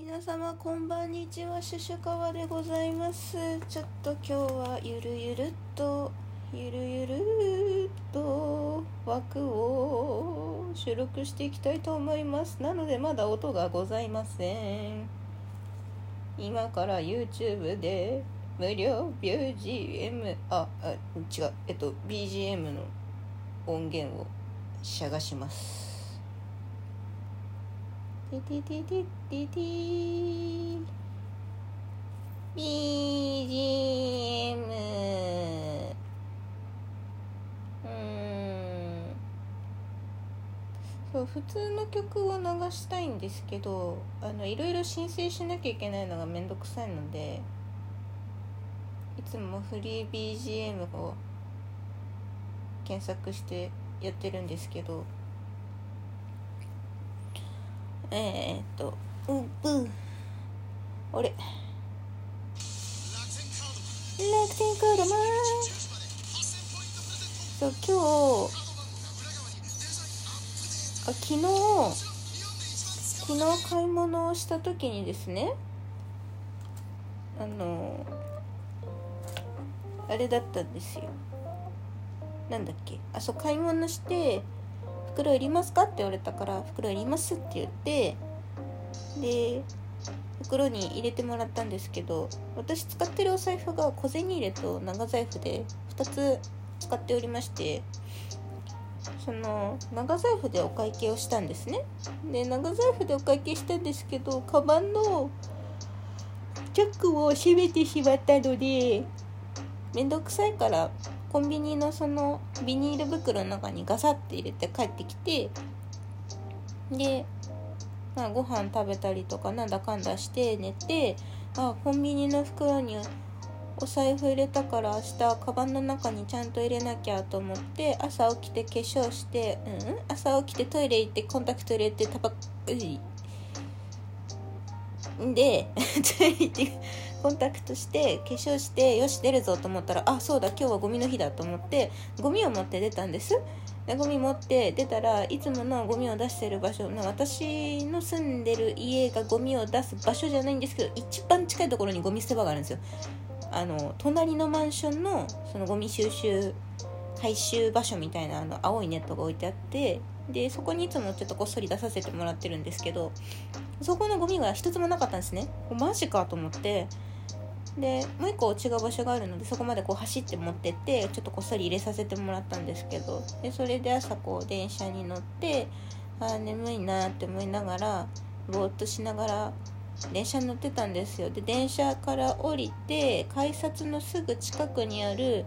皆様こんばんにちは。シュシュカワでございます。ちょっと今日はゆるゆるっとゆるゆるっと枠を収録していきたいと思います。なのでまだ音がございません。今から YouTube で無料 BGM ああ違う。えっと BGM の音源を探します。テテテテテテ BGM うん。そう普通の曲を流したいんですけどあのいろいろ申請しなきゃいけないのがめんどくさいのでいつもフリー BGM を検索してやってるんですけどえー、っとうぶあれ楽天カードマンそう今日あ昨日昨日買い物をした時にですねあのあれだったんですよ。なんだっけ？あそう買い物して袋いりますか?」って言われたから「袋いります」って言ってで袋に入れてもらったんですけど私使ってるお財布が小銭入れと長財布で2つ使っておりましてその長財布でお会計をしたんですねで長財布でお会計したんですけどカバンのチャックを閉めてしまったのでめんどくさいからコンビニのそのビニール袋の中にガサッて入れて帰ってきてで、まあ、ご飯食べたりとかなんだかんだして寝てあコンビニの袋にお財布入れたから明日カバンの中にちゃんと入れなきゃと思って朝起きて化粧してうん？朝起きてトイレ行ってコンタクト入れてタバんで トイレ行ってコンタクトして化粧してよし出るぞと思ったらあそうだ今日はゴミの日だと思ってゴミを持って出たんです。でゴミ持って出たらいつものゴミを出してる場所私の住んでる家がゴミを出す場所じゃないんですけど一番近いところにゴミ捨て場があるんですよ。あの隣のマンションのそのゴミ収集回収場所みたいなあの青いネットが置いてあってでそこにいつもちょっとこっそり出させてもらってるんですけどそこのゴミが一つもなかったんですね。マジかと思って。でもう一個違う場所があるのでそこまでこう走って持ってってちょっとこっそり入れさせてもらったんですけど。でそれで朝こう電車に乗ってああ眠いなって思いながらぼーっとしながら電車に乗ってたんですよ。で電車から降りて改札のすぐ近くにある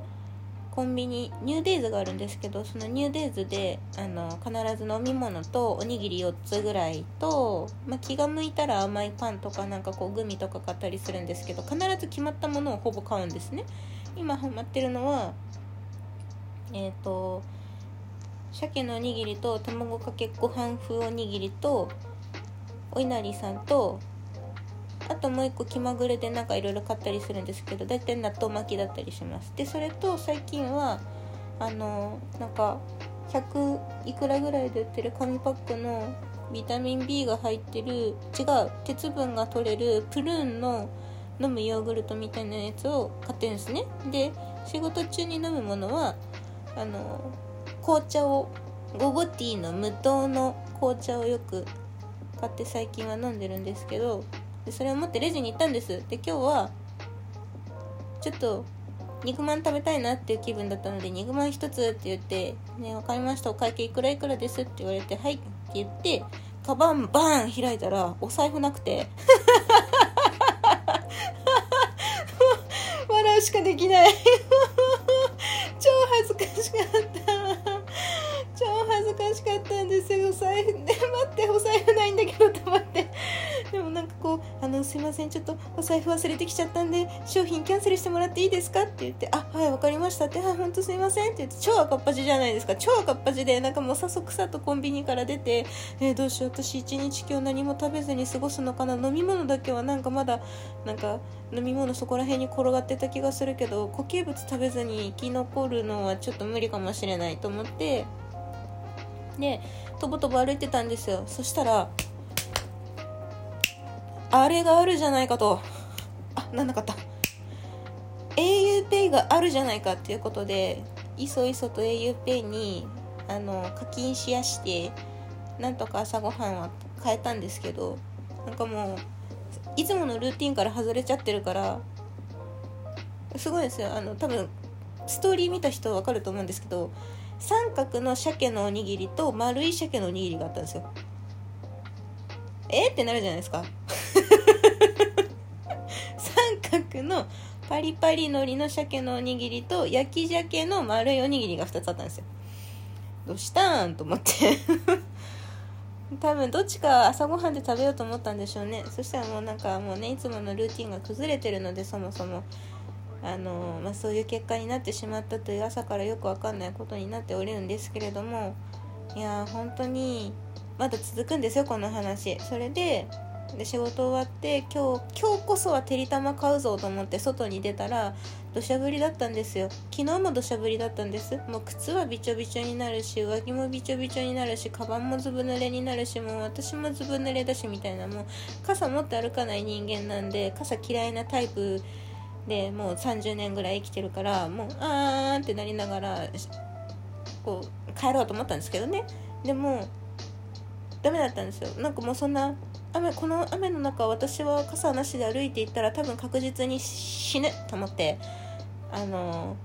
コンビニニューデイズがあるんですけどそのニューデイズであの必ず飲み物とおにぎり4つぐらいと、まあ、気が向いたら甘いパンとかなんかこうグミとか買ったりするんですけど必ず決まったものをほぼ買うんですね。今ハマってるのはえっ、ー、と鮭のおにぎりと卵かけご飯風おにぎりとお稲荷さんとあともう一個気まぐれでなんかいろいろ買ったりするんですけど大体納豆巻きだったりします。でそれと最近はあのなんか100いくらぐらいで売ってる紙パックのビタミン B が入ってる違う鉄分が取れるプルーンの飲むヨーグルトみたいなやつを買ってるんですね。で仕事中に飲むものはあの紅茶をゴゴティーの無糖の紅茶をよく買って最近は飲んでるんですけどでそれを持ってレジに行ったんです。で今日はちょっと肉まん食べたいなっていう気分だったので肉まん1つって言って「ね分かりました。お会計いくらいくらです」って言われて「はい」って言ってカバンバーン開いたらお財布なくて。笑うしかできない超恥ずかしかった超恥ずかしかったんですよお財布で待ってお財布ないんだけどと思ってでもなんかこう「あのすいませんちょっとお財布忘れてきちゃったんで商品キャンセルしてもらっていいですか?」って言って「あはい分かりました」って「あ本当すいません」って言って超赤っ端じゃないですか。超赤っ端でなんかもうさそくさとコンビニから出て「えー、どうしよう私一日今日何も食べずに過ごすのかな。飲み物だけはなんかまだなんか飲み物そこら辺に転がってた気がするけど固形物食べずに生き残るのはちょっと無理かもしれないと思ってでとぼとぼ歩いてたんですよ。そしたらあれがあるじゃないかと。あなんなかった。auPay があるじゃないかっていうことでいそいそと auPay にあの課金しやしてなんとか朝ごはんは変えたんですけどなんかもういつものルーティンから外れちゃってるからすごいですよ。あの多分ストーリー見た人は分かると思うんですけど三角の鮭のおにぎりと丸い鮭のおにぎりがあったんですよ。えってなるじゃないですか。三角のパリパリ海苔の鮭のおにぎりと焼き鮭の丸いおにぎりが2つあったんですよ。どうしたんと思って。多分どっちか朝ごはんで食べようと思ったんでしょうね。そしたらもうなんかもうねいつものルーティンが崩れてるのでそもそも。あの、まあ、そういう結果になってしまったという朝からよくわかんないことになっておるんですけれども。いや本当にまだ続くんですよこの話。それでで仕事終わって今日今日こそはてりたま買うぞと思って外に出たら土砂降りだったんですよ。昨日も土砂降りだったんです。もう靴はびちょびちょになるし上着もびちょびちょになるしカバンもずぶ濡れになるしもう私もずぶ濡れだしみたいなもう傘持って歩かない人間なんで傘嫌いなタイプでもう30年ぐらい生きてるからもうあーんってなりながらこう帰ろうと思ったんですけどね。でもダメだったんですよ。なんかもうそんな雨この雨の中私は傘なしで歩いていったら多分確実に死ぬと思ってあの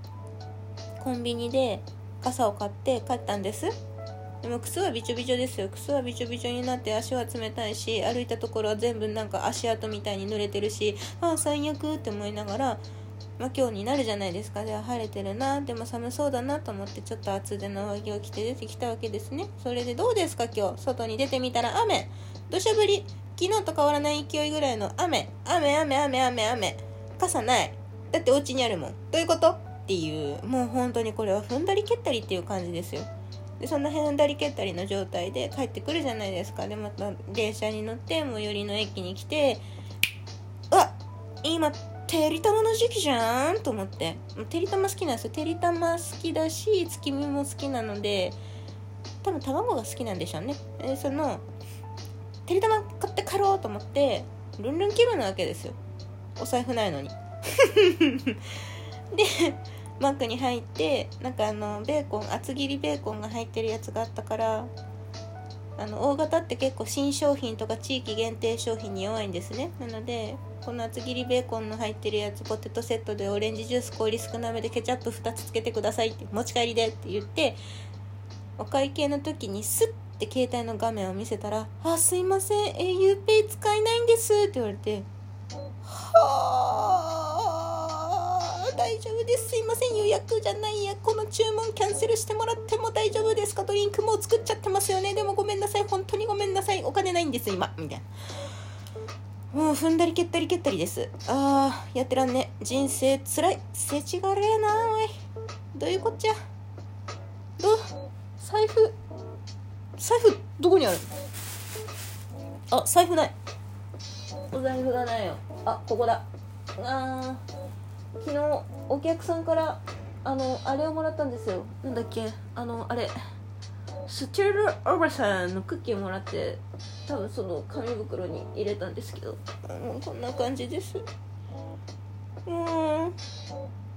コンビニで傘を買って帰ったんです。でも靴はびちょびちょですよ。靴はびちょびちょになって足は冷たいし歩いたところは全部なんか足跡みたいに濡れてるしああ最悪って思いながらまあ、今日になるじゃないですか。では晴れてるなでも寒そうだなと思ってちょっと厚手の上着を着て出てきたわけですね。それでどうですか今日？外に出てみたら。雨。土砂降り。昨日と変わらない勢いぐらいの雨。雨雨雨雨雨。傘ない。だってお家にあるもん。どういうこと？っていう。もう本当にこれは踏んだり蹴ったりっていう感じですよ。でそんな踏んだり蹴ったりの状態で帰ってくるじゃないですか。でまた電車に乗って最寄りの駅に来てうわ今てりたまの時期じゃんと思って。てりたま好きなんですよ。てりたま好きだし月見も好きなので多分卵が好きなんでしょうね。えそのてりたま買って帰ろうと思ってルンルン気分なわけですよ。お財布ないのに。でマックに入ってなんかあのベーコン厚切りベーコンが入ってるやつがあったからあの大型って結構新商品とか地域限定商品に弱いんですね。なのでこの厚切りベーコンの入ってるやつポテトセットでオレンジジュース氷少なめでケチャップ2つつけてくださいって持ち帰りでって言ってお会計の時にスッて携帯の画面を見せたら「あすいません auPay 使えないんです」って言われて「はあ大丈夫です。すいません。予約じゃないや。この注文キャンセルしてもらっても大丈夫ですかドリンクもう作っちゃってますよね。でもごめんなさい。本当にごめんなさい。お金ないんです今」みたいな。もう踏んだり蹴ったり蹴ったりです。あーやってらんね。人生つらい。せちがれえなおい。どういうこっちゃ？ど財布。財布どこにある？あ財布ない。お財布がないよ。あここだ。あー。昨日お客さんからあのあれをもらったんですよ。なんだっけ？あのあれスチュールおばさんのクッキーもらって多分その紙袋に入れたんですけど。もうこんな感じです。も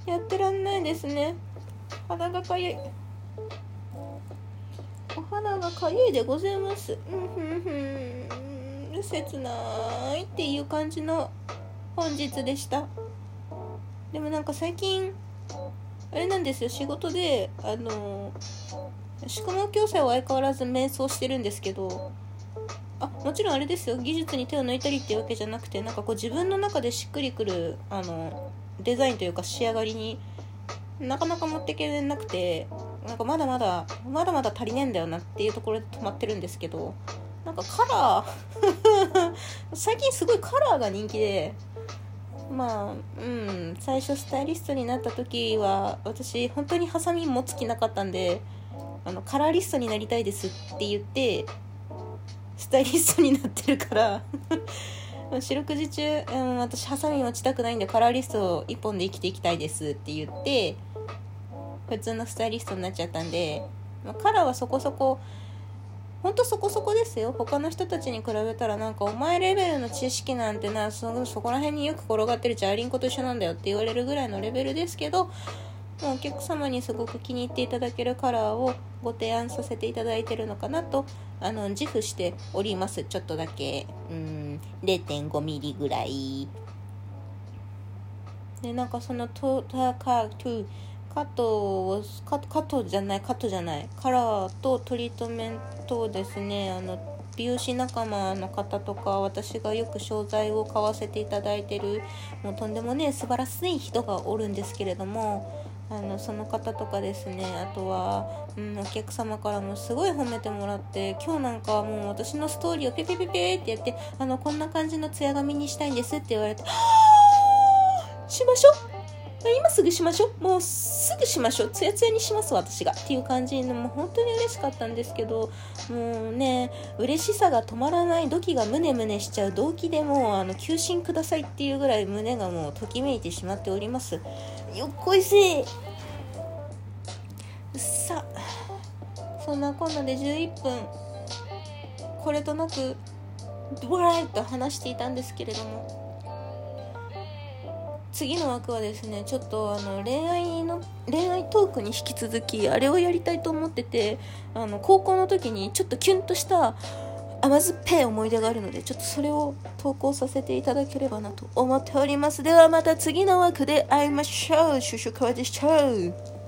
うやってらんないですね。肌がかゆい。お肌がかゆいでございます。うんふんふん。切ないっていう感じの本日でした。でもなんか最近あれなんですよ仕事であの宿毛矯正は相変わらず瞑想してるんですけどあもちろんあれですよ技術に手を抜いたりっていうわけじゃなくてなんかこう自分の中でしっくりくるあのデザインというか仕上がりになかなか持っていけなくてなんかまだまだまだまだ足りねえんだよなっていうところで止まってるんですけどなんかカラー 最近すごいカラーが人気でまあうん最初スタイリストになった時は私本当にハサミ持つ気なかったんであのカラーリストになりたいですって言ってスタイリストになってるから 四六時中、うん、私ハサミ持ちたくないんでカラーリスト1本で生きていきたいですって言って普通のスタイリストになっちゃったんで、まあ、カラーはそこそこほんとそこそこですよ。他の人たちに比べたらなんかお前レベルの知識なんてなそそこら辺によく転がってるジャーリンコと一緒なんだよって言われるぐらいのレベルですけどもうお客様にすごく気に入っていただけるカラーをご提案させていただいてるのかなとあの自負しております。ちょっとだけ。うん。0.5ミリぐらいでなんかそのトータカトゥカットをカカットじゃないカットじゃないカラーとトリートメントをですねあの美容師仲間の方とか私がよく商材を買わせていただいてるもうとんでもね素晴らしい人がおるんですけれどもあのその方とかですねあとは、うん、お客様からもすごい褒めてもらって今日なんかもう私のストーリーをペペペペってやってあのこんな感じのツヤ髪にしたいんですって言われて しましょう今すぐしましょう。もうすぐしましょう。ツヤツヤにします私が。っていう感じ。でもう本当に嬉しかったんですけどもうね嬉しさが止まらない土器がムネムネしちゃう動機でもうあの休診くださいっていうぐらい胸がもうときめいてしまっております。よっこいせ。いさあそんなこんなで11分。これとなくブライと話していたんですけれども。次の枠はですねちょっとあの恋愛の恋愛トークに引き続きあれをやりたいと思っててあの高校の時にちょっとキュンとした甘酸っぱい思い出があるのでちょっとそれを投稿させていただければなと思っております。ではまた次の枠で会いましょう。シュシュカワでした